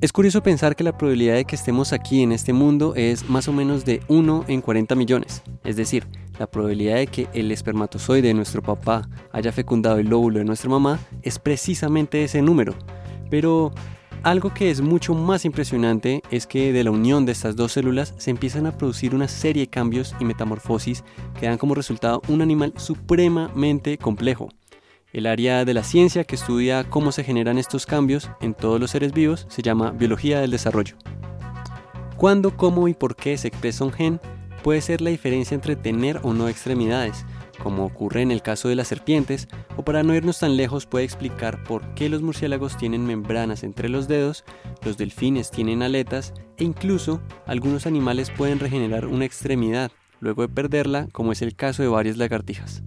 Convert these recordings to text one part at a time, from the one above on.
Es curioso pensar que la probabilidad de que estemos aquí en este mundo es más o menos de 1 en 40 millones. Es decir, la probabilidad de que el espermatozoide de nuestro papá haya fecundado el óvulo de nuestra mamá es precisamente ese número. Pero algo que es mucho más impresionante es que de la unión de estas dos células se empiezan a producir una serie de cambios y metamorfosis que dan como resultado un animal supremamente complejo. El área de la ciencia que estudia cómo se generan estos cambios en todos los seres vivos se llama biología del desarrollo. Cuándo, cómo y por qué se expresa un gen puede ser la diferencia entre tener o no extremidades, como ocurre en el caso de las serpientes, o para no irnos tan lejos puede explicar por qué los murciélagos tienen membranas entre los dedos, los delfines tienen aletas e incluso algunos animales pueden regenerar una extremidad luego de perderla, como es el caso de varias lagartijas.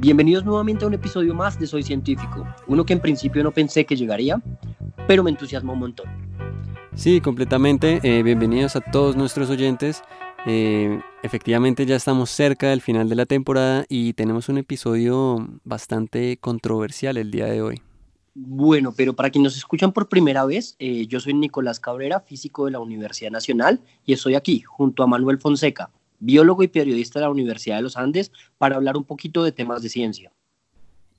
Bienvenidos nuevamente a un episodio más de Soy Científico, uno que en principio no pensé que llegaría, pero me entusiasma un montón. Sí, completamente. Eh, bienvenidos a todos nuestros oyentes. Eh, efectivamente ya estamos cerca del final de la temporada y tenemos un episodio bastante controversial el día de hoy. Bueno, pero para quienes nos escuchan por primera vez, eh, yo soy Nicolás Cabrera, físico de la Universidad Nacional, y estoy aquí junto a Manuel Fonseca, biólogo y periodista de la Universidad de los Andes, para hablar un poquito de temas de ciencia.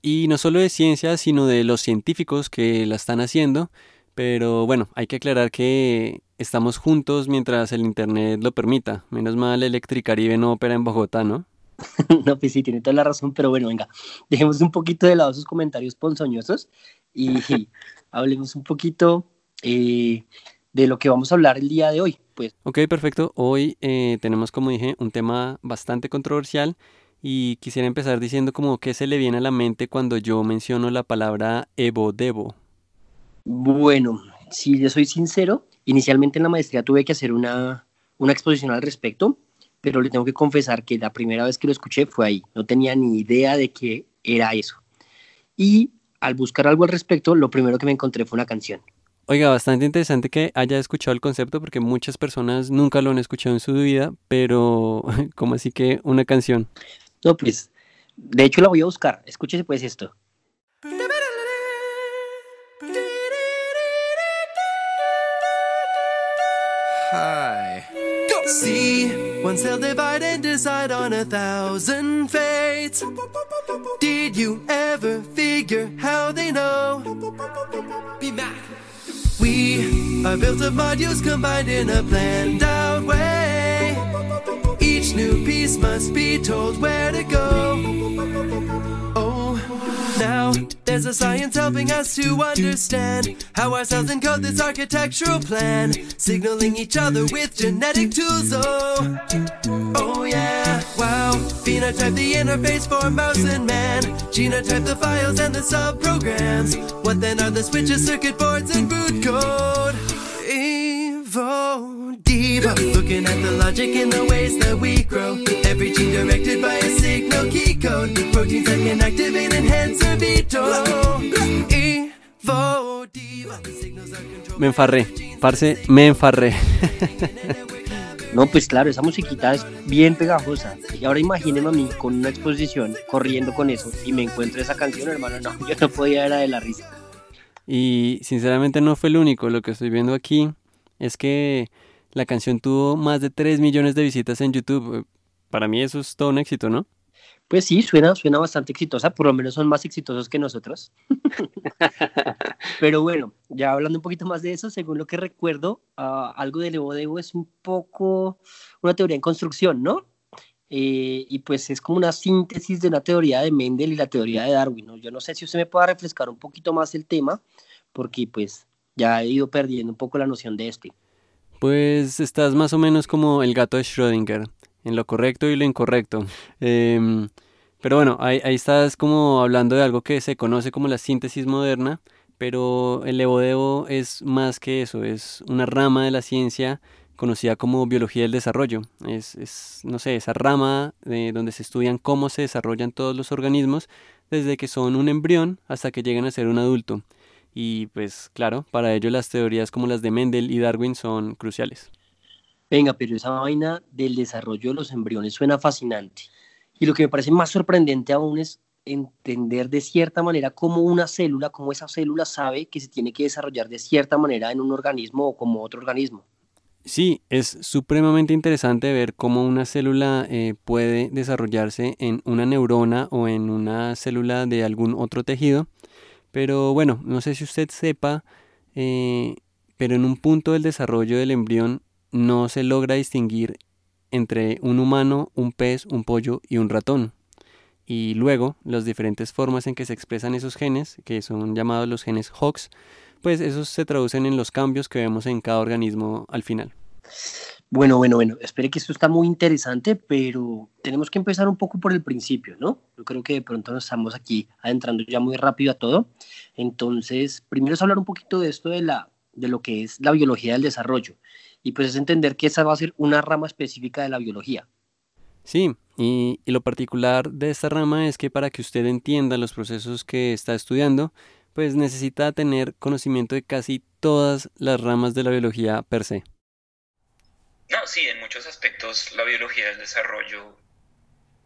Y no solo de ciencia, sino de los científicos que la están haciendo. Pero bueno, hay que aclarar que estamos juntos mientras el Internet lo permita. Menos mal Electricaribe no opera en Bogotá, ¿no? no, pues sí, tiene toda la razón, pero bueno, venga, dejemos un poquito de lado esos comentarios ponzoñosos y, hablemos un poquito eh, de lo que vamos a hablar el día de hoy. Pues. Ok, perfecto. Hoy eh, tenemos, como dije, un tema bastante controversial y quisiera empezar diciendo como qué se le viene a la mente cuando yo menciono la palabra evo-devo. Bueno, si yo soy sincero, inicialmente en la maestría tuve que hacer una, una exposición al respecto, pero le tengo que confesar que la primera vez que lo escuché fue ahí. No tenía ni idea de qué era eso. Y al buscar algo al respecto, lo primero que me encontré fue una canción. Oiga, bastante interesante que haya escuchado el concepto porque muchas personas nunca lo han escuchado en su vida, pero ¿cómo así que una canción? No, pues, de hecho la voy a buscar. Escúchese pues esto. Hi. See, once they'll divide and decide on a thousand fates. Did you ever figure how they know? Be math. We are built of modules combined in a planned out way. Each new piece must be told where to go. Oh, now there's a science helping us to understand how our cells encode this architectural plan, signaling each other with genetic tools. Oh, oh yeah, wow. Phenotype the interface for mouse and man, genotype the files and the subprograms. What then are the switches, circuit boards, and boot code? Evo Diva, looking at the logic in the ways that we grow. Every gene directed by a signal key code. Proteins that can activate, enhance, or veto. Evo Diva, signals are controlled. Me enfarré, parce, me enfarré. No, pues claro, esa musiquita es bien pegajosa. Y ahora imagínenme a mí con una exposición corriendo con eso y me encuentro esa canción, hermano. No, yo no podía era de la risa. Y sinceramente no fue el único. Lo que estoy viendo aquí es que la canción tuvo más de 3 millones de visitas en YouTube. Para mí eso es todo un éxito, ¿no? Pues sí, suena, suena bastante exitosa, por lo menos son más exitosos que nosotros. Pero bueno, ya hablando un poquito más de eso, según lo que recuerdo, ah, algo del Evo Devo es un poco una teoría en construcción, ¿no? Eh, y pues es como una síntesis de una teoría de Mendel y la teoría de Darwin, ¿no? Yo no sé si usted me pueda refrescar un poquito más el tema, porque pues ya he ido perdiendo un poco la noción de este. Pues estás más o menos como el gato de Schrödinger, en lo correcto y lo incorrecto. Em, pero bueno, ahí, ahí estás como hablando de algo que se conoce como la síntesis moderna, pero el levodevo es más que eso, es una rama de la ciencia conocida como biología del desarrollo. Es, no sé, esa rama de donde se estudian cómo se desarrollan todos los organismos desde que son un embrión hasta que llegan a ser un adulto. Y pues claro, para ello las teorías como las de Mendel y Darwin son cruciales. Venga, pero esa vaina del desarrollo de los embriones suena fascinante. Y lo que me parece más sorprendente aún es entender de cierta manera cómo una célula, cómo esa célula sabe que se tiene que desarrollar de cierta manera en un organismo o como otro organismo. Sí, es supremamente interesante ver cómo una célula eh, puede desarrollarse en una neurona o en una célula de algún otro tejido. Pero bueno, no sé si usted sepa, eh, pero en un punto del desarrollo del embrión no se logra distinguir entre un humano, un pez, un pollo y un ratón. Y luego, las diferentes formas en que se expresan esos genes, que son llamados los genes Hox, pues esos se traducen en los cambios que vemos en cada organismo al final. Bueno, bueno, bueno, espere que esto está muy interesante, pero tenemos que empezar un poco por el principio, ¿no? Yo creo que de pronto nos estamos aquí adentrando ya muy rápido a todo. Entonces, primero es hablar un poquito de esto de, la, de lo que es la biología del desarrollo. Y pues es entender que esa va a ser una rama específica de la biología. Sí, y, y lo particular de esta rama es que para que usted entienda los procesos que está estudiando, pues necesita tener conocimiento de casi todas las ramas de la biología per se. No, sí, en muchos aspectos la biología del desarrollo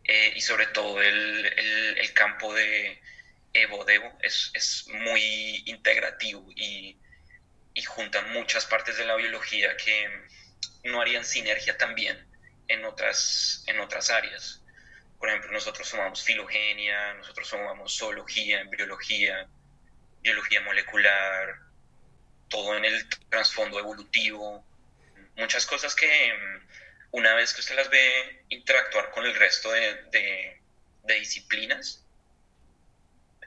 eh, y sobre todo el, el, campo de Evo-Devo es, es, muy integrativo y, y junta muchas partes de la biología que no harían sinergia también en otras, en otras áreas. Por ejemplo, nosotros sumamos filogenia, nosotros sumamos zoología, embriología, biología molecular, todo en el trasfondo evolutivo, muchas cosas que mm, una vez que usted las ve interactuar con el resto de, disciplinas,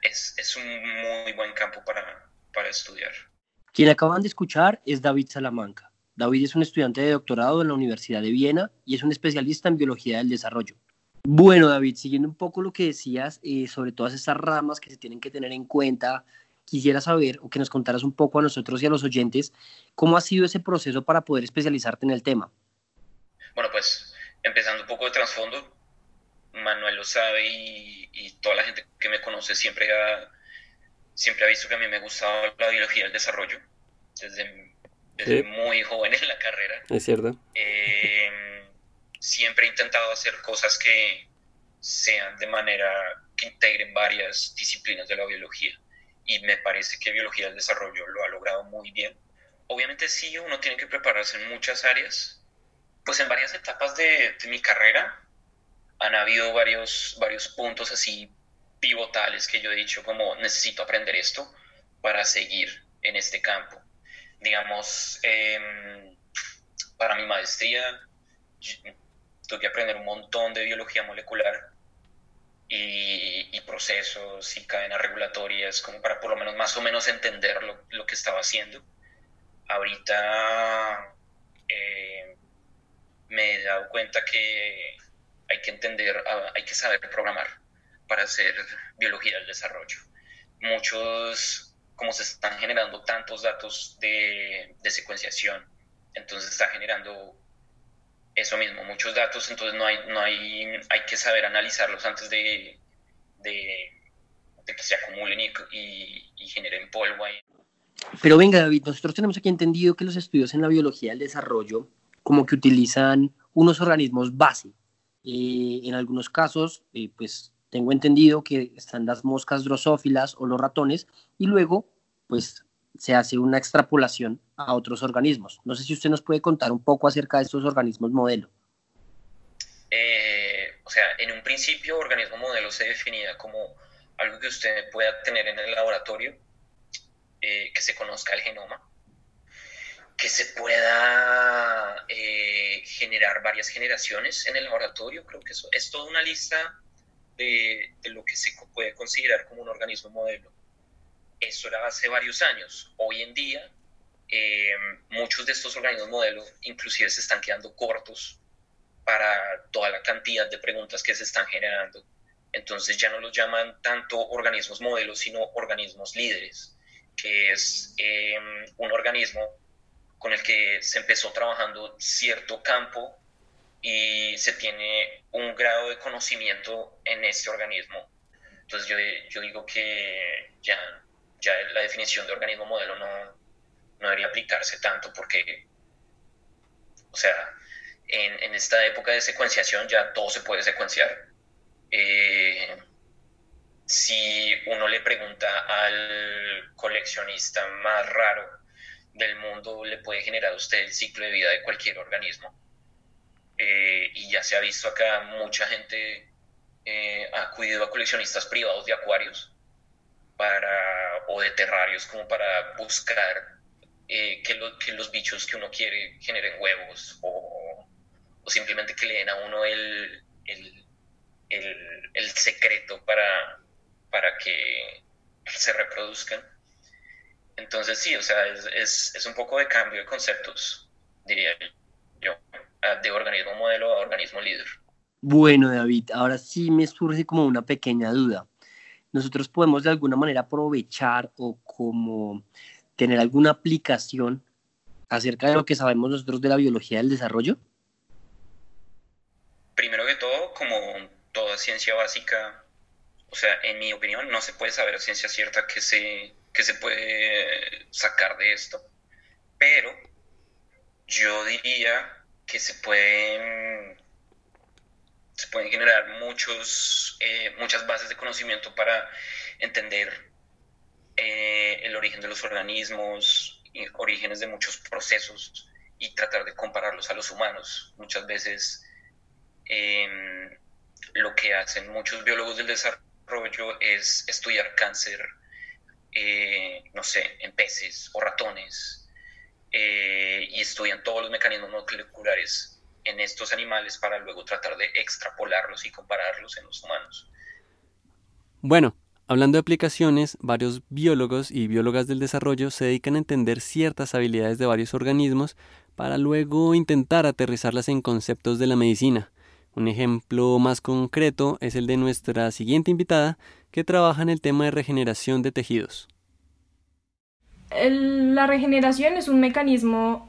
es, un muy buen campo para, para estudiar. Quien acaban de escuchar es David Salamanca. David es un estudiante de doctorado en la Universidad de Viena y es un especialista en biología del desarrollo. Bueno, David, siguiendo un poco lo que decías eh, sobre todas estas ramas que se tienen que tener en cuenta quisiera saber o que nos contaras un poco a nosotros y a los oyentes cómo ha sido ese proceso para poder especializarte en el tema. Bueno, pues empezando un poco de trasfondo, Manuel lo sabe y, toda la gente que me conoce siempre ha, siempre ha visto que a mí me ha gustado la biología del desarrollo desde, muy joven en la carrera. Es cierto. Eh, siempre he intentado hacer cosas que sean de manera que integren varias disciplinas de la biología y me parece que biología del desarrollo lo ha logrado muy bien. Obviamente sí, uno tiene que prepararse en muchas áreas. Pues en varias etapas de, mi carrera han habido varios, varios puntos así pivotales que yo he dicho como necesito aprender esto para seguir en este campo. Digamos, em, para mi maestría tuve que aprender un montón de biología molecular y, procesos y cadenas regulatorias, como para por lo menos más o menos entender lo, lo que estaba haciendo. Ahorita eh, me he dado cuenta que hay que entender, ah, hay que saber programar para hacer biología del desarrollo. Muchos, como se están generando tantos datos de, de secuenciación, entonces está generando eso mismo, muchos datos, entonces no hay, no hay, hay que saber analizarlos antes de, de, que se acumulen y, y, generen polvo ahí. Pero venga, David, nosotros tenemos aquí entendido que los estudios en la biología del desarrollo como que utilizan unos organismos base. Eh, en algunos casos, eh, pues tengo entendido que están las moscas drosófilas o los ratones y luego, pues se hace una extrapolación a otros organismos. No sé si usted nos puede contar un poco acerca de estos organismos modelo. Eh, o sea, en un principio, organismo modelo se definía como algo que usted pueda tener en el laboratorio, eh, que se conozca el genoma, que se pueda eh, generar varias generaciones en el laboratorio. Creo que eso es toda una lista de, de lo que se puede considerar como un organismo modelo eso era hace varios años. Hoy en día, eh, muchos de estos organismos modelo inclusive se están quedando cortos para toda la cantidad de preguntas que se están generando. Entonces ya no los llaman tanto organismos modelos, sino organismos líderes, que es em, un organismo con el que se empezó trabajando cierto campo y se tiene un grado de conocimiento en este organismo. Entonces yo, yo digo que ya, ya la definición de organismo modelo no, no debería aplicarse tanto porque, o sea, en, en, esta época de secuenciación ya todo se puede secuenciar. Eh, si uno le pregunta al coleccionista más raro del mundo, le puede generar a usted el ciclo de vida de cualquier organismo. Eh, y ya se ha visto acá, mucha gente eh, ha acudido a coleccionistas privados de acuarios para, o de terrarios como para buscar eh, que, que, los bichos que uno quiere generen huevos o, o simplemente que le den a uno el, el, el, el secreto para, para que se reproduzcan. Entonces sí, o sea, es, es, es un poco de cambio de conceptos, diría yo, de organismo modelo a organismo líder. Bueno, David, ahora sí me surge como una pequeña duda. Nosotros podemos de alguna manera aprovechar o como tener alguna aplicación acerca de lo que sabemos nosotros de la biología del desarrollo? Primero que todo, como toda ciencia básica, o sea, en mi opinión, no se puede saber a ciencia cierta que se, que se puede sacar de esto, pero yo diría que se pueden, se pueden generar muchos, eh, muchas bases de conocimiento para entender eh, el origen de los organismos, orígenes de muchos procesos y tratar de compararlos a los humanos. Muchas veces em, lo que hacen muchos biólogos del desarrollo es estudiar cáncer, eh, no sé, en peces o ratones eh, y estudian todos los mecanismos moleculares en estos animales para luego tratar de extrapolarlos y compararlos en los humanos. Bueno, hablando de aplicaciones, varios biólogos y biólogas del desarrollo se dedican a entender ciertas habilidades de varios organismos para luego intentar aterrizarlas en conceptos de la medicina. Un ejemplo más concreto es el de nuestra siguiente invitada, que trabaja en el tema de regeneración de tejidos la regeneración es un mecanismo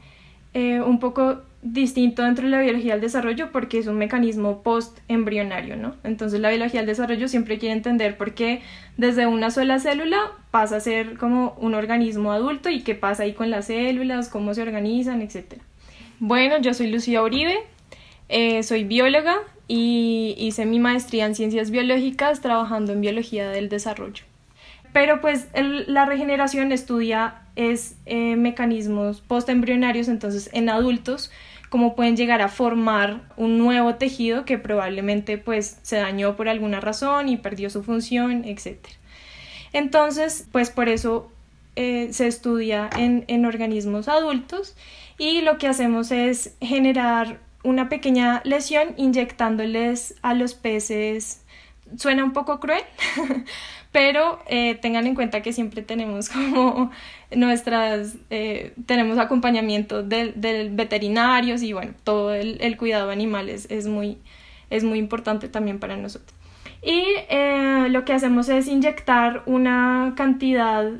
eh, un poco distinto dentro de la biología del desarrollo porque es un mecanismo post-embrionario, ¿no? Entonces la biología del desarrollo siempre quiere entender por qué desde una sola célula pasa a ser como un organismo adulto y qué pasa ahí con las células, cómo se organizan, etc. Bueno, yo soy Lucía Uribe, eh, soy bióloga y hice mi maestría en ciencias biológicas trabajando en biología del desarrollo. Pero pues la regeneración estudia es eh, mecanismos postembrionarios, entonces en adultos, cómo pueden llegar a formar un nuevo tejido que probablemente pues se dañó por alguna razón y perdió su función, etc. Entonces, pues por eso eh, se estudia en, en organismos adultos y lo que hacemos es generar una pequeña lesión inyectándoles a los peces. Suena un poco cruel, pero eh, tengan en cuenta que siempre tenemos como nuestras, eh, tenemos acompañamiento del, del, veterinarios y bueno, todo el, el cuidado de animales es muy, es muy importante también para nosotros. Y eh, lo que hacemos es inyectar una cantidad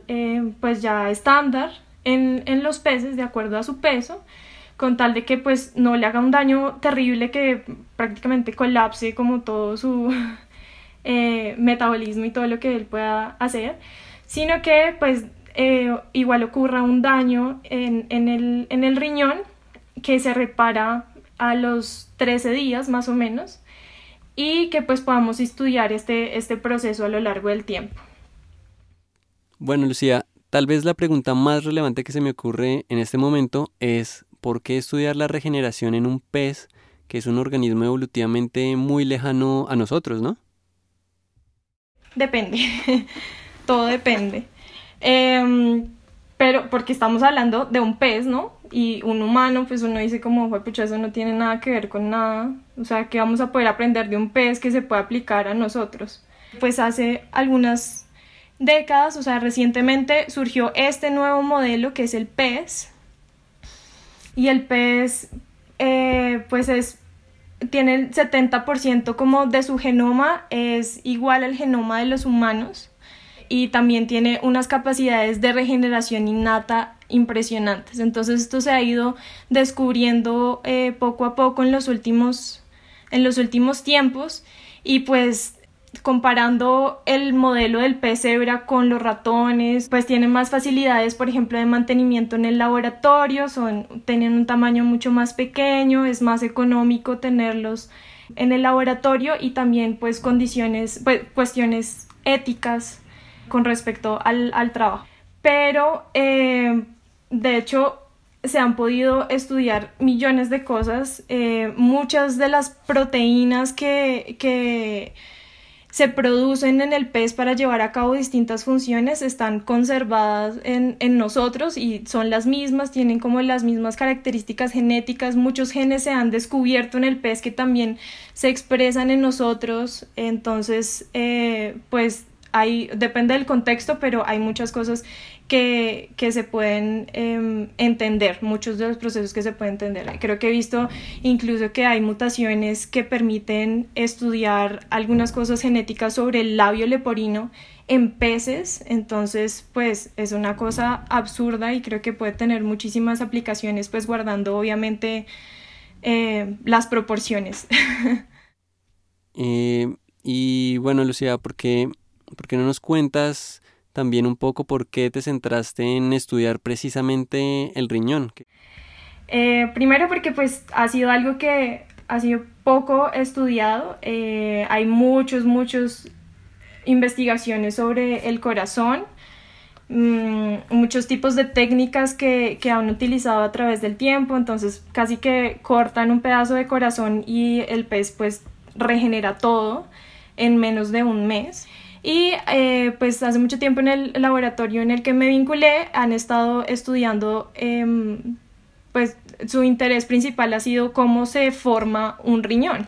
pues ya estándar en, en los peces de acuerdo a su peso con tal de que pues no le haga un daño terrible que prácticamente colapse como todo su, eh, metabolismo y todo lo que él pueda hacer, sino que pues eh, igual ocurra un daño en, en, el, en el riñón que se repara a los 13 días más o menos y que pues podamos estudiar este, este proceso a lo largo del tiempo. Bueno, Lucía, tal vez la pregunta más relevante que se me ocurre en este momento es ¿por qué estudiar la regeneración en un pez que es un organismo evolutivamente muy lejano a nosotros, ¿no? Depende, todo depende. Em, pero porque estamos hablando de un pez, ¿no? Y un humano, pues uno dice como, pucha, eso no tiene nada que ver con nada. O sea, que vamos a poder aprender de un pez que se puede aplicar a nosotros. Pues hace algunas décadas, o sea, recientemente surgió este nuevo modelo que es el pez. Y el pez, eh, pues es tiene el 70% como de su genoma es igual al genoma de los humanos y también tiene unas capacidades de regeneración innata impresionantes. Entonces esto se ha ido descubriendo eh, poco a poco en los últimos, en los últimos tiempos y pues comparando el modelo del pez cebra con los ratones, pues tienen más facilidades, por ejemplo, de mantenimiento en el laboratorio, son, tienen un tamaño mucho más pequeño, es más económico tenerlos en el laboratorio y también pues condiciones, pues, cuestiones éticas con respecto al, trabajo. Pero, eh, de hecho, se han podido estudiar millones de cosas, eh, muchas de las proteínas que, que se producen en el pez para llevar a cabo distintas funciones están conservadas en, en, nosotros y son las mismas, tienen como las mismas características genéticas, muchos genes se han descubierto en el pez que también se expresan en nosotros, entonces eh, pues hay, depende del contexto, pero hay muchas cosas que, que se pueden em, entender, muchos de los procesos que se pueden entender. Creo que he visto incluso que hay mutaciones que permiten estudiar algunas cosas genéticas sobre el labio leporino en peces, entonces pues es una cosa absurda y creo que puede tener muchísimas aplicaciones, pues guardando obviamente eh, las proporciones. Eh, y bueno, Lucía, ¿por qué, ¿por qué no nos cuentas también un poco por qué te centraste en estudiar precisamente el riñón. Eh, primero porque pues ha sido algo que ha sido poco estudiado. Eh, hay muchos, muchos investigaciones sobre el corazón, mm, muchos tipos de técnicas que, que, han utilizado a través del tiempo, entonces casi que cortan un pedazo de corazón y el pez pues regenera todo en menos de un mes. Y eh, pues hace mucho tiempo en el laboratorio en el que me vinculé han estado estudiando, em, pues su interés principal ha sido cómo se forma un riñón.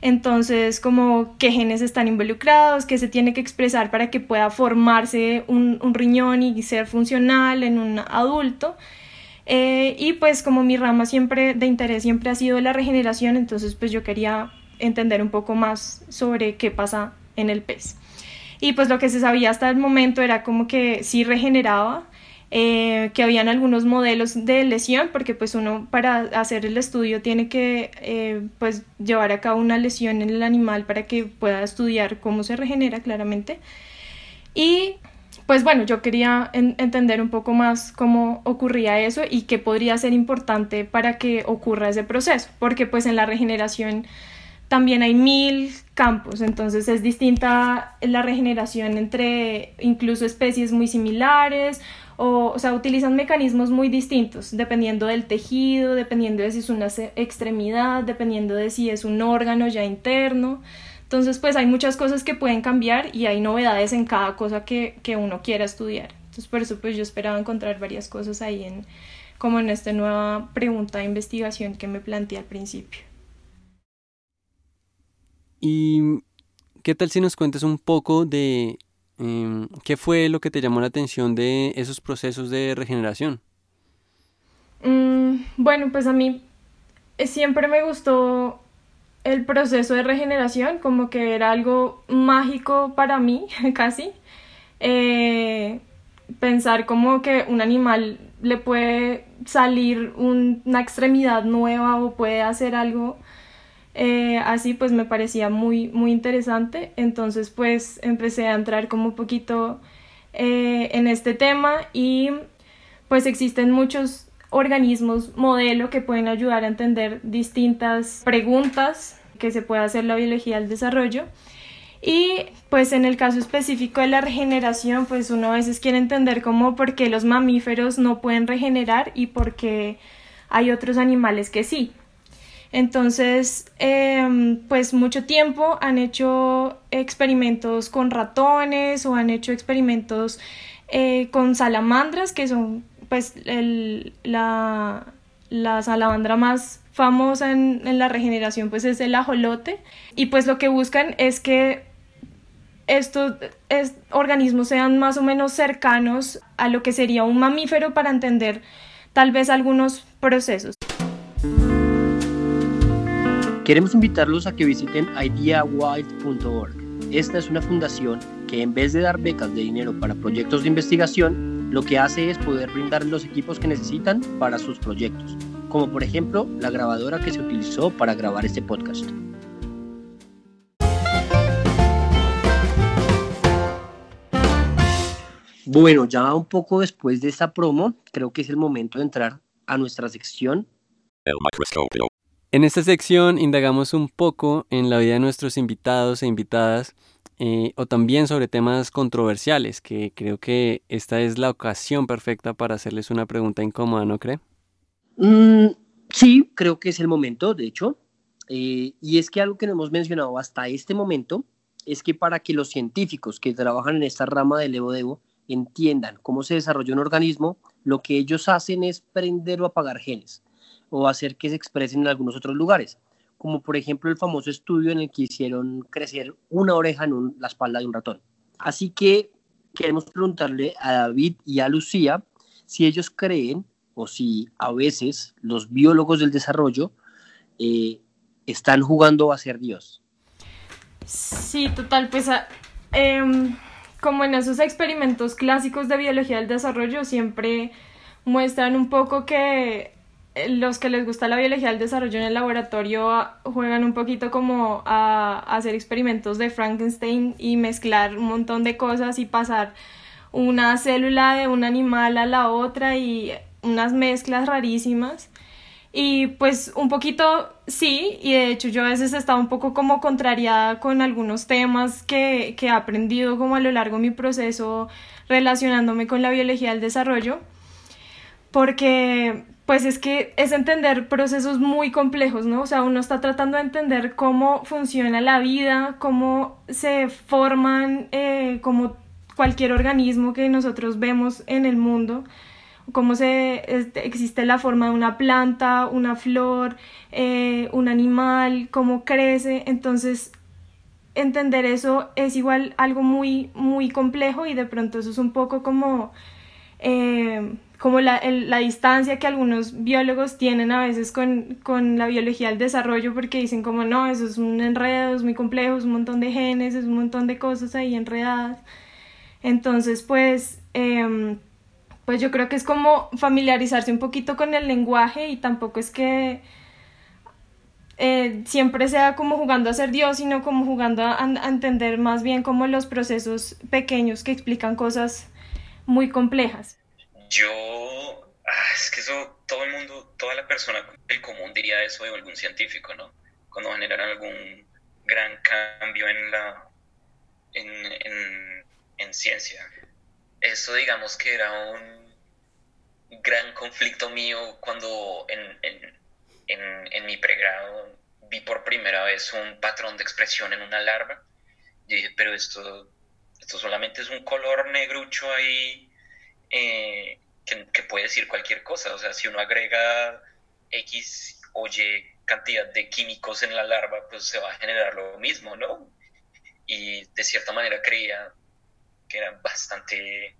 Entonces, como qué genes están involucrados, qué se tiene que expresar para que pueda formarse un, riñón y ser funcional en un adulto. Eh, y pues como mi rama siempre de interés siempre ha sido la regeneración, entonces pues yo quería entender un poco más sobre qué pasa en el pez y pues lo que se sabía hasta el momento era como que sí regeneraba, eh, que habían algunos modelos de lesión, porque pues uno para hacer el estudio tiene que eh, pues llevar a cabo una lesión en el animal para que pueda estudiar cómo se regenera claramente. Y pues bueno, yo quería entender un poco más cómo ocurría eso y qué podría ser importante para que ocurra ese proceso, porque pues en la regeneración también hay mil campos, entonces es distinta la regeneración entre incluso especies muy similares o, o sea, utilizan mecanismos muy distintos dependiendo del tejido, dependiendo de si es una extremidad, dependiendo de si es un órgano ya interno. Entonces, pues hay muchas cosas que pueden cambiar y hay novedades en cada cosa que, que uno quiera estudiar. Entonces, por eso pues yo esperaba encontrar varias cosas ahí en como en esta nueva pregunta de investigación que me planteé al principio. ¿Y qué tal si nos cuentas un poco de em, qué fue lo que te llamó la atención de esos procesos de regeneración? Mm, bueno, pues a mí siempre me gustó el proceso de regeneración, como que era algo mágico para mí, casi. Eh, pensar como que un animal le puede salir una extremidad nueva o puede hacer algo eh, así pues me parecía muy, muy interesante. Entonces pues empecé a entrar como un poquito eh, en este tema y pues existen muchos organismos modelo que pueden ayudar a entender distintas preguntas que se puede hacer la biología del desarrollo. Y pues en el caso específico de la regeneración, pues uno a veces quiere entender cómo por qué los mamíferos no pueden regenerar y por qué hay otros animales que sí. Entonces, em, pues mucho tiempo han hecho experimentos con ratones o han hecho experimentos eh, con salamandras, que son pues la, salamandra más famosa en, en, la regeneración pues es el ajolote y pues lo que buscan es que estos organismos sean más o menos cercanos a lo que sería un mamífero para entender tal vez algunos procesos. Queremos invitarlos a que visiten ideawild.org. esta es una fundación que en vez de dar becas de dinero para proyectos de investigación, lo que hace es poder brindar los equipos que necesitan para sus proyectos, como por ejemplo la grabadora que se utilizó para grabar este podcast. Bueno, ya un poco después de esta promo, creo que es el momento de entrar a nuestra sección. El microscopio. En esta sección indagamos un poco en la vida de nuestros invitados e invitadas eh, o también sobre temas controversiales, que creo que esta es la ocasión perfecta para hacerles una pregunta incómoda, ¿no cree? Mm, sí, creo que es el momento, de hecho. Eh, y es que algo que no hemos mencionado hasta este momento es que para que los científicos que trabajan en esta rama del Evo Devo entiendan cómo se desarrolla un organismo, lo que ellos hacen es prender o apagar genes o hacer que se expresen en algunos otros lugares, como por ejemplo el famoso estudio en el que hicieron crecer una oreja en la espalda de un ratón. Así que queremos preguntarle a David y a Lucía si ellos creen o si a veces los biólogos del desarrollo eh, están jugando a ser Dios. Sí, total, pues em, como en esos experimentos clásicos de biología del desarrollo siempre muestran un poco que los que les gusta la biología del desarrollo en el laboratorio juegan un poquito como a, hacer experimentos de Frankenstein y mezclar un montón de cosas y pasar una célula de un animal a la otra y unas mezclas rarísimas. Y pues un poquito sí, y de hecho yo a veces estaba un poco como contrariada con algunos temas que, que he aprendido como a lo largo de mi proceso relacionándome con la biología del desarrollo, porque pues es que es entender procesos muy complejos, ¿no? O sea, uno está tratando de entender cómo funciona la vida, cómo se forman, eh, como cualquier organismo que nosotros vemos en el mundo cómo se este, existe la forma de una planta, una flor, eh, un animal, cómo crece. Entonces, entender eso es igual algo muy, muy complejo y de pronto eso es un poco como, eh, como la, la, distancia que algunos biólogos tienen a veces con, con, la biología del desarrollo porque dicen como no, eso es un enredo, es muy complejo, es un montón de genes, es un montón de cosas ahí enredadas. Entonces, pues... Eh, pues yo creo que es como familiarizarse un poquito con el lenguaje y tampoco es que eh, siempre sea como jugando a ser Dios, sino como jugando a, entender más bien como los procesos pequeños que explican cosas muy complejas. Yo, ah, es que eso, todo el mundo, toda la persona del común diría eso de algún científico, ¿no? Cuando generan algún gran cambio en la, en, en, en ciencia eso digamos que era un gran conflicto mío cuando en, en, mi pregrado vi por primera vez un patrón de expresión en una larva. Yo dije, pero esto, esto solamente es un color negrucho ahí eh, que, que, puede decir cualquier cosa. O sea, si uno agrega X o Y cantidad de químicos en la larva, pues se va a generar lo mismo, ¿no? Y de cierta manera creía que era bastante,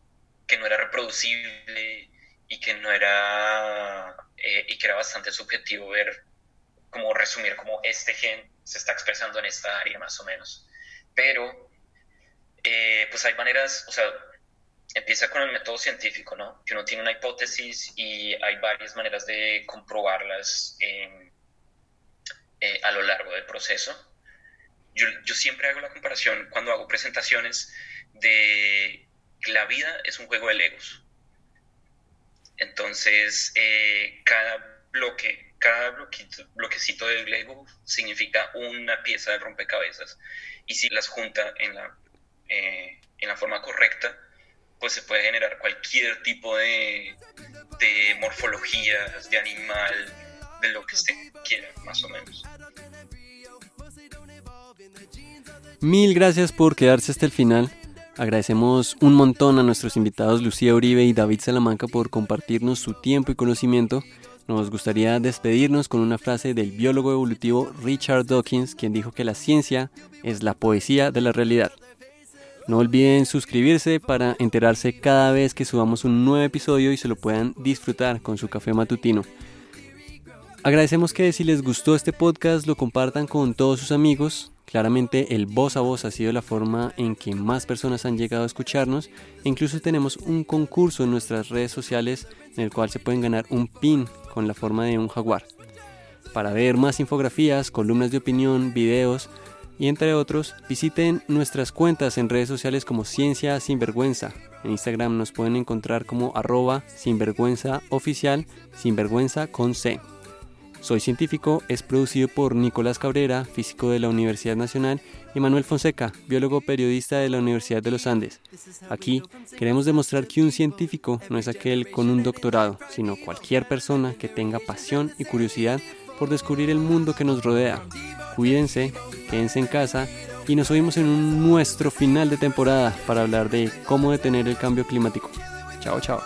que no era reproducible y que no era, eh, y que era bastante subjetivo ver, como resumir como este gen se está expresando en esta área más o menos. Pero, eh, pues hay maneras, o sea, empieza con el método científico, ¿no? Que uno tiene una hipótesis y hay varias maneras de comprobarlas eh, a lo largo del proceso. Yo, yo, siempre hago la comparación cuando hago presentaciones de la vida es un juego de legos. Entonces, eh, cada bloque, cada bloquito, bloquecito de lego significa una pieza de rompecabezas. Y si las junta en la, eh, en la forma correcta, pues se puede generar cualquier tipo de, de morfologías, de animal, de lo que usted quiera, más o menos. Mil gracias por quedarse hasta el final. Agradecemos un montón a nuestros invitados Lucía Uribe y David Salamanca por compartirnos su tiempo y conocimiento. Nos gustaría despedirnos con una frase del biólogo evolutivo Richard Dawkins, quien dijo que la ciencia es la poesía de la realidad. No olviden suscribirse para enterarse cada vez que subamos un nuevo episodio y se lo puedan disfrutar con su café matutino. Agradecemos que si les gustó este podcast lo compartan con todos sus amigos Claramente el voz a voz ha sido la forma en que más personas han llegado a escucharnos e incluso tenemos un concurso en nuestras redes sociales en el cual se pueden ganar un pin con la forma de un jaguar. Para ver más infografías, columnas de opinión, videos y entre otros, visiten nuestras cuentas en redes sociales como Ciencia Sinvergüenza. En Instagram nos pueden encontrar como arroba sinvergüenza oficial, sinvergüenza con C. Soy Científico es producido por Nicolás Cabrera, físico de la Universidad Nacional, y Manuel Fonseca, biólogo periodista de la Universidad de los Andes. Aquí queremos demostrar que un científico no es aquel con un doctorado, sino cualquier persona que tenga pasión y curiosidad por descubrir el mundo que nos rodea. Cuídense, quédense en casa y nos oímos en nuestro final de temporada para hablar de cómo detener el cambio climático. Chao, chao.